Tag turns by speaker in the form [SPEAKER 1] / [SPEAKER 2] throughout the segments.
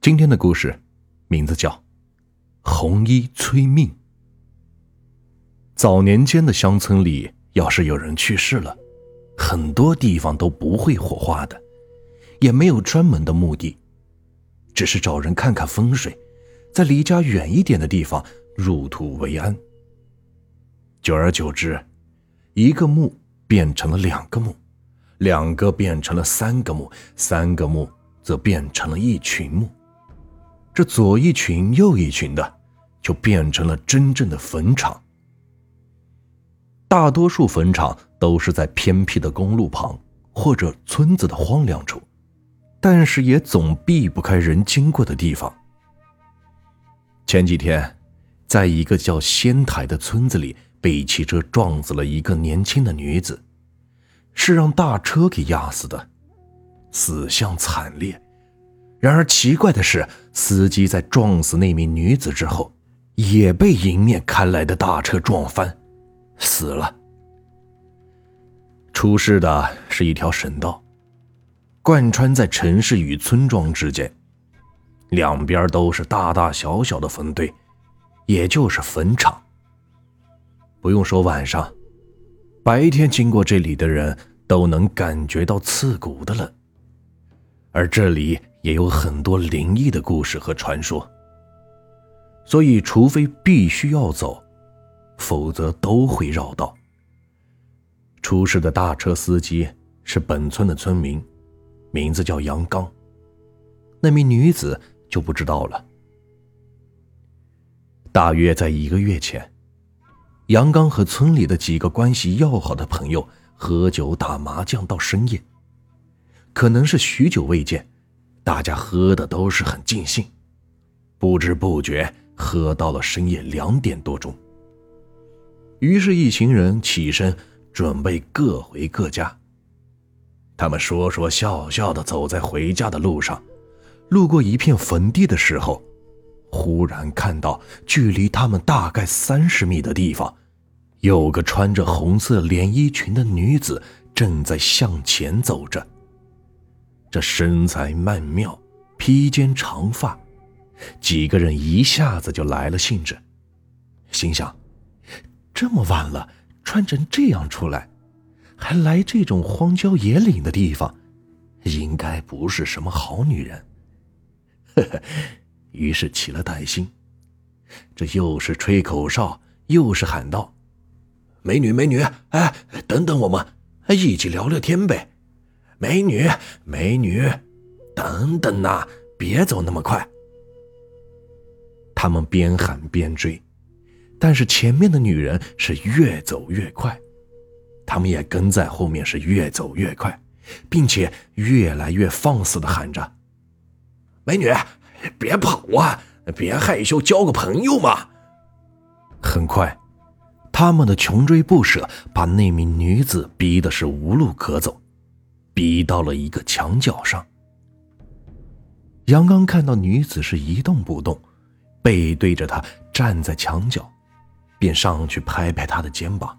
[SPEAKER 1] 今天的故事名字叫《红衣催命》。早年间的乡村里，要是有人去世了，很多地方都不会火化的，也没有专门的墓地，只是找人看看风水，在离家远一点的地方入土为安。久而久之，一个墓变成了两个墓，两个变成了三个墓，三个墓则变成了一群墓。这左一群右一群的，就变成了真正的坟场。大多数坟场都是在偏僻的公路旁或者村子的荒凉处，但是也总避不开人经过的地方。前几天，在一个叫仙台的村子里，被汽车撞死了一个年轻的女子，是让大车给压死的，死相惨烈。然而奇怪的是，司机在撞死那名女子之后，也被迎面开来的大车撞翻，死了。出事的是一条省道，贯穿在城市与村庄之间，两边都是大大小小的坟堆，也就是坟场。不用说晚上，白天经过这里的人都能感觉到刺骨的冷，而这里。也有很多灵异的故事和传说，所以除非必须要走，否则都会绕道。出事的大车司机是本村的村民，名字叫杨刚。那名女子就不知道了。大约在一个月前，杨刚和村里的几个关系要好的朋友喝酒打麻将到深夜，可能是许久未见。大家喝的都是很尽兴，不知不觉喝到了深夜两点多钟。于是，一行人起身准备各回各家。他们说说笑笑的走在回家的路上，路过一片坟地的时候，忽然看到距离他们大概三十米的地方，有个穿着红色连衣裙的女子正在向前走着。这身材曼妙，披肩长发，几个人一下子就来了兴致，心想：这么晚了，穿成这样出来，还来这种荒郊野岭的地方，应该不是什么好女人。呵呵，于是起了歹心，这又是吹口哨，又是喊道：“美女，美女，哎，等等我们，一起聊聊天呗。”美女，美女，等等呐，别走那么快。他们边喊边追，但是前面的女人是越走越快，他们也跟在后面是越走越快，并且越来越放肆的喊着：“美女，别跑啊，别害羞，交个朋友嘛。”很快，他们的穷追不舍把那名女子逼的是无路可走。逼到了一个墙角上，杨刚看到女子是一动不动，背对着他站在墙角，便上去拍拍她的肩膀：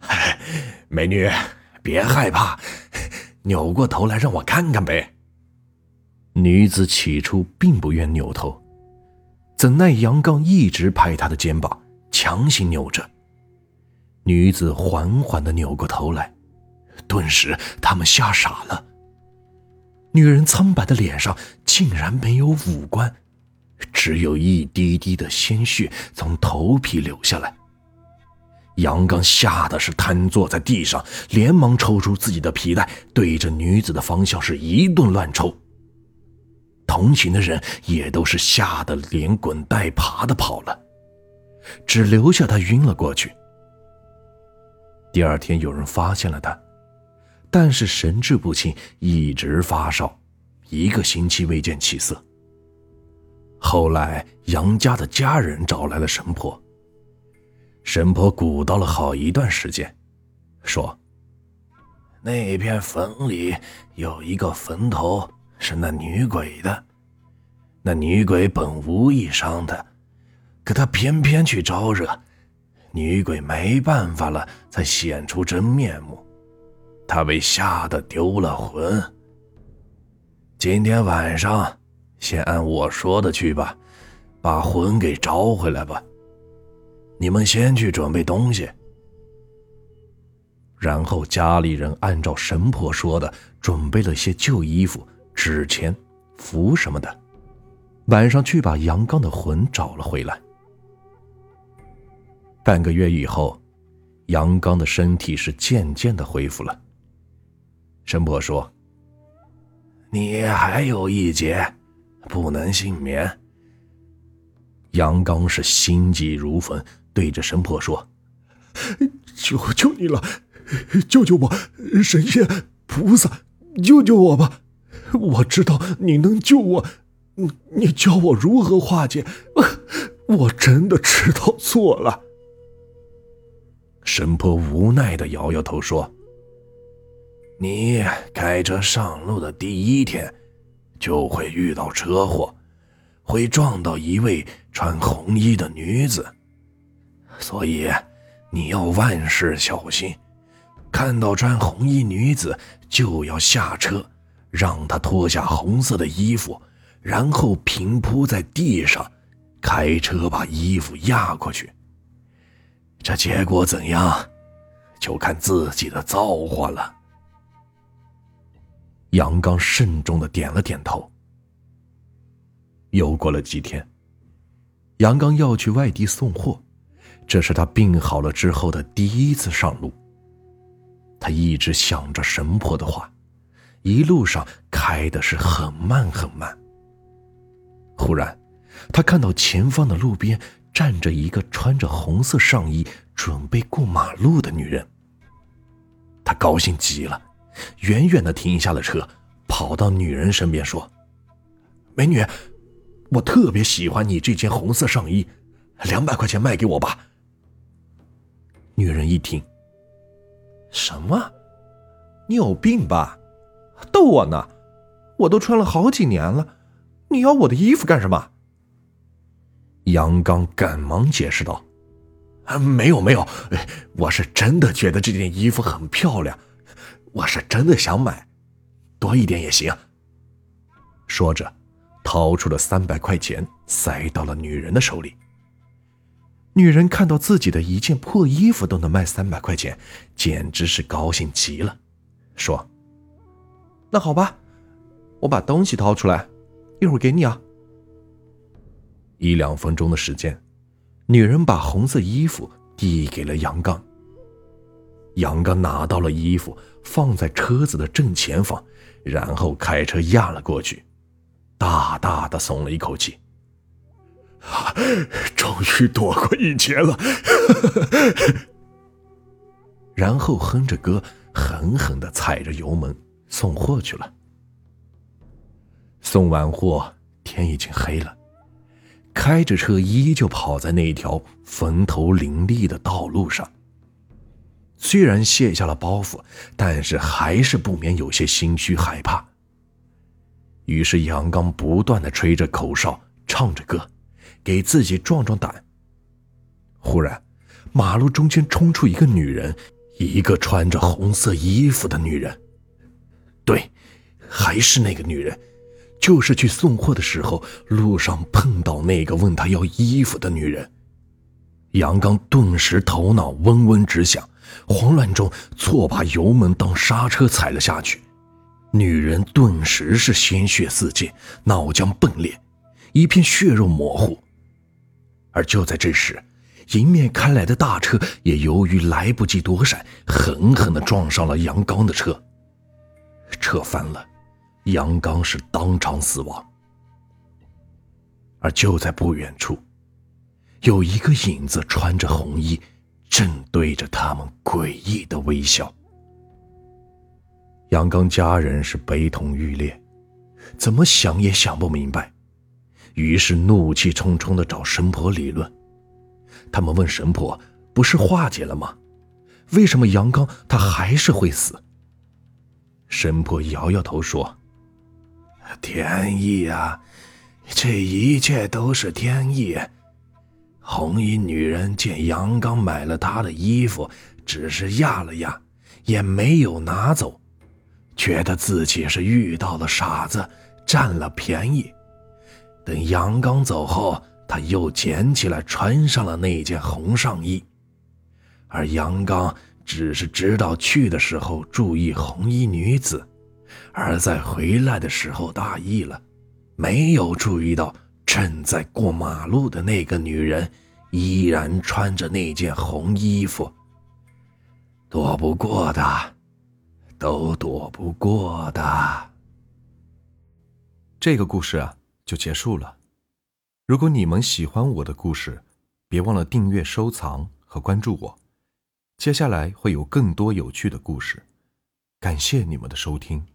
[SPEAKER 1] “美女，别害怕，扭过头来让我看看呗。”女子起初并不愿扭头，怎奈杨刚一直拍她的肩膀，强行扭着，女子缓缓的扭过头来。顿时，他们吓傻了。女人苍白的脸上竟然没有五官，只有一滴滴的鲜血从头皮流下来。杨刚吓得是瘫坐在地上，连忙抽出自己的皮带，对着女子的方向是一顿乱抽。同行的人也都是吓得连滚带爬的跑了，只留下他晕了过去。第二天，有人发现了他。但是神志不清，一直发烧，一个星期未见起色。后来杨家的家人找来了神婆，神婆鼓捣了好一段时间，说：“那片坟里有一个坟头是那女鬼的，那女鬼本无意伤的，可她偏偏去招惹，女鬼没办法了，才显出真面目。”他被吓得丢了魂。今天晚上，先按我说的去吧，把魂给招回来吧。你们先去准备东西。”然后家里人按照神婆说的，准备了些旧衣服、纸钱、符什么的，晚上去把杨刚的魂找了回来。半个月以后，杨刚的身体是渐渐的恢复了。神婆说：“你还有一劫，不能幸免。”杨刚是心急如焚，对着神婆说：“
[SPEAKER 2] 求求你了！”救救我，神仙菩萨，救救我吧！我知道你能救我，你你教我如何化解？我真的知道错了。
[SPEAKER 1] 神婆无奈的摇摇头说：“你开车上路的第一天，就会遇到车祸，会撞到一位穿红衣的女子，所以你要万事小心。”看到穿红衣女子，就要下车，让她脱下红色的衣服，然后平铺在地上，开车把衣服压过去。这结果怎样，就看自己的造化了。杨刚慎重的点了点头。又过了几天，杨刚要去外地送货，这是他病好了之后的第一次上路。他一直想着神婆的话，一路上开的是很慢很慢。忽然，他看到前方的路边站着一个穿着红色上衣、准备过马路的女人。他高兴极了，远远的停下了车，跑到女人身边说：“美女，我特别喜欢你这件红色上衣，两百块钱卖给我吧。”女人一听。什么？你有病吧？逗我呢！我都穿了好几年了，你要我的衣服干什么？杨刚赶忙解释道：“啊，没有没有，我是真的觉得这件衣服很漂亮，我是真的想买，多一点也行。”说着，掏出了三百块钱，塞到了女人的手里。女人看到自己的一件破衣服都能卖三百块钱，简直是高兴极了，说：“那好吧，我把东西掏出来，一会儿给你啊。”一两分钟的时间，女人把红色衣服递给了杨刚。杨刚拿到了衣服，放在车子的正前方，然后开车压了过去，大大的松了一口气。
[SPEAKER 2] 终于躲过一劫了，
[SPEAKER 1] 然后哼着歌，狠狠的踩着油门送货去了。送完货，天已经黑了，开着车依旧跑在那条坟头林立的道路上。虽然卸下了包袱，但是还是不免有些心虚害怕。于是杨刚不断的吹着口哨，唱着歌。给自己壮壮胆。忽然，马路中间冲出一个女人，一个穿着红色衣服的女人。对，还是那个女人，就是去送货的时候路上碰到那个问他要衣服的女人。杨刚顿时头脑嗡嗡直响，慌乱中错把油门当刹车踩了下去，女人顿时是鲜血四溅，脑浆迸裂，一片血肉模糊。而就在这时，迎面开来的大车也由于来不及躲闪，狠狠地撞上了杨刚的车。车翻了，杨刚是当场死亡。而就在不远处，有一个影子穿着红衣，正对着他们诡异的微笑。杨刚家人是悲痛欲裂，怎么想也想不明白。于是怒气冲冲的找神婆理论，他们问神婆：“不是化解了吗？为什么杨刚他还是会死？”神婆摇摇头说：“天意啊，这一切都是天意。红衣女人见杨刚买了她的衣服，只是压了压，也没有拿走，觉得自己是遇到了傻子，占了便宜。”等杨刚走后，他又捡起来穿上了那件红上衣。而杨刚只是知道去的时候注意红衣女子，而在回来的时候大意了，没有注意到正在过马路的那个女人依然穿着那件红衣服。躲不过的，都躲不过的。
[SPEAKER 3] 这个故事啊，就结束了。如果你们喜欢我的故事，别忘了订阅、收藏和关注我。接下来会有更多有趣的故事，感谢你们的收听。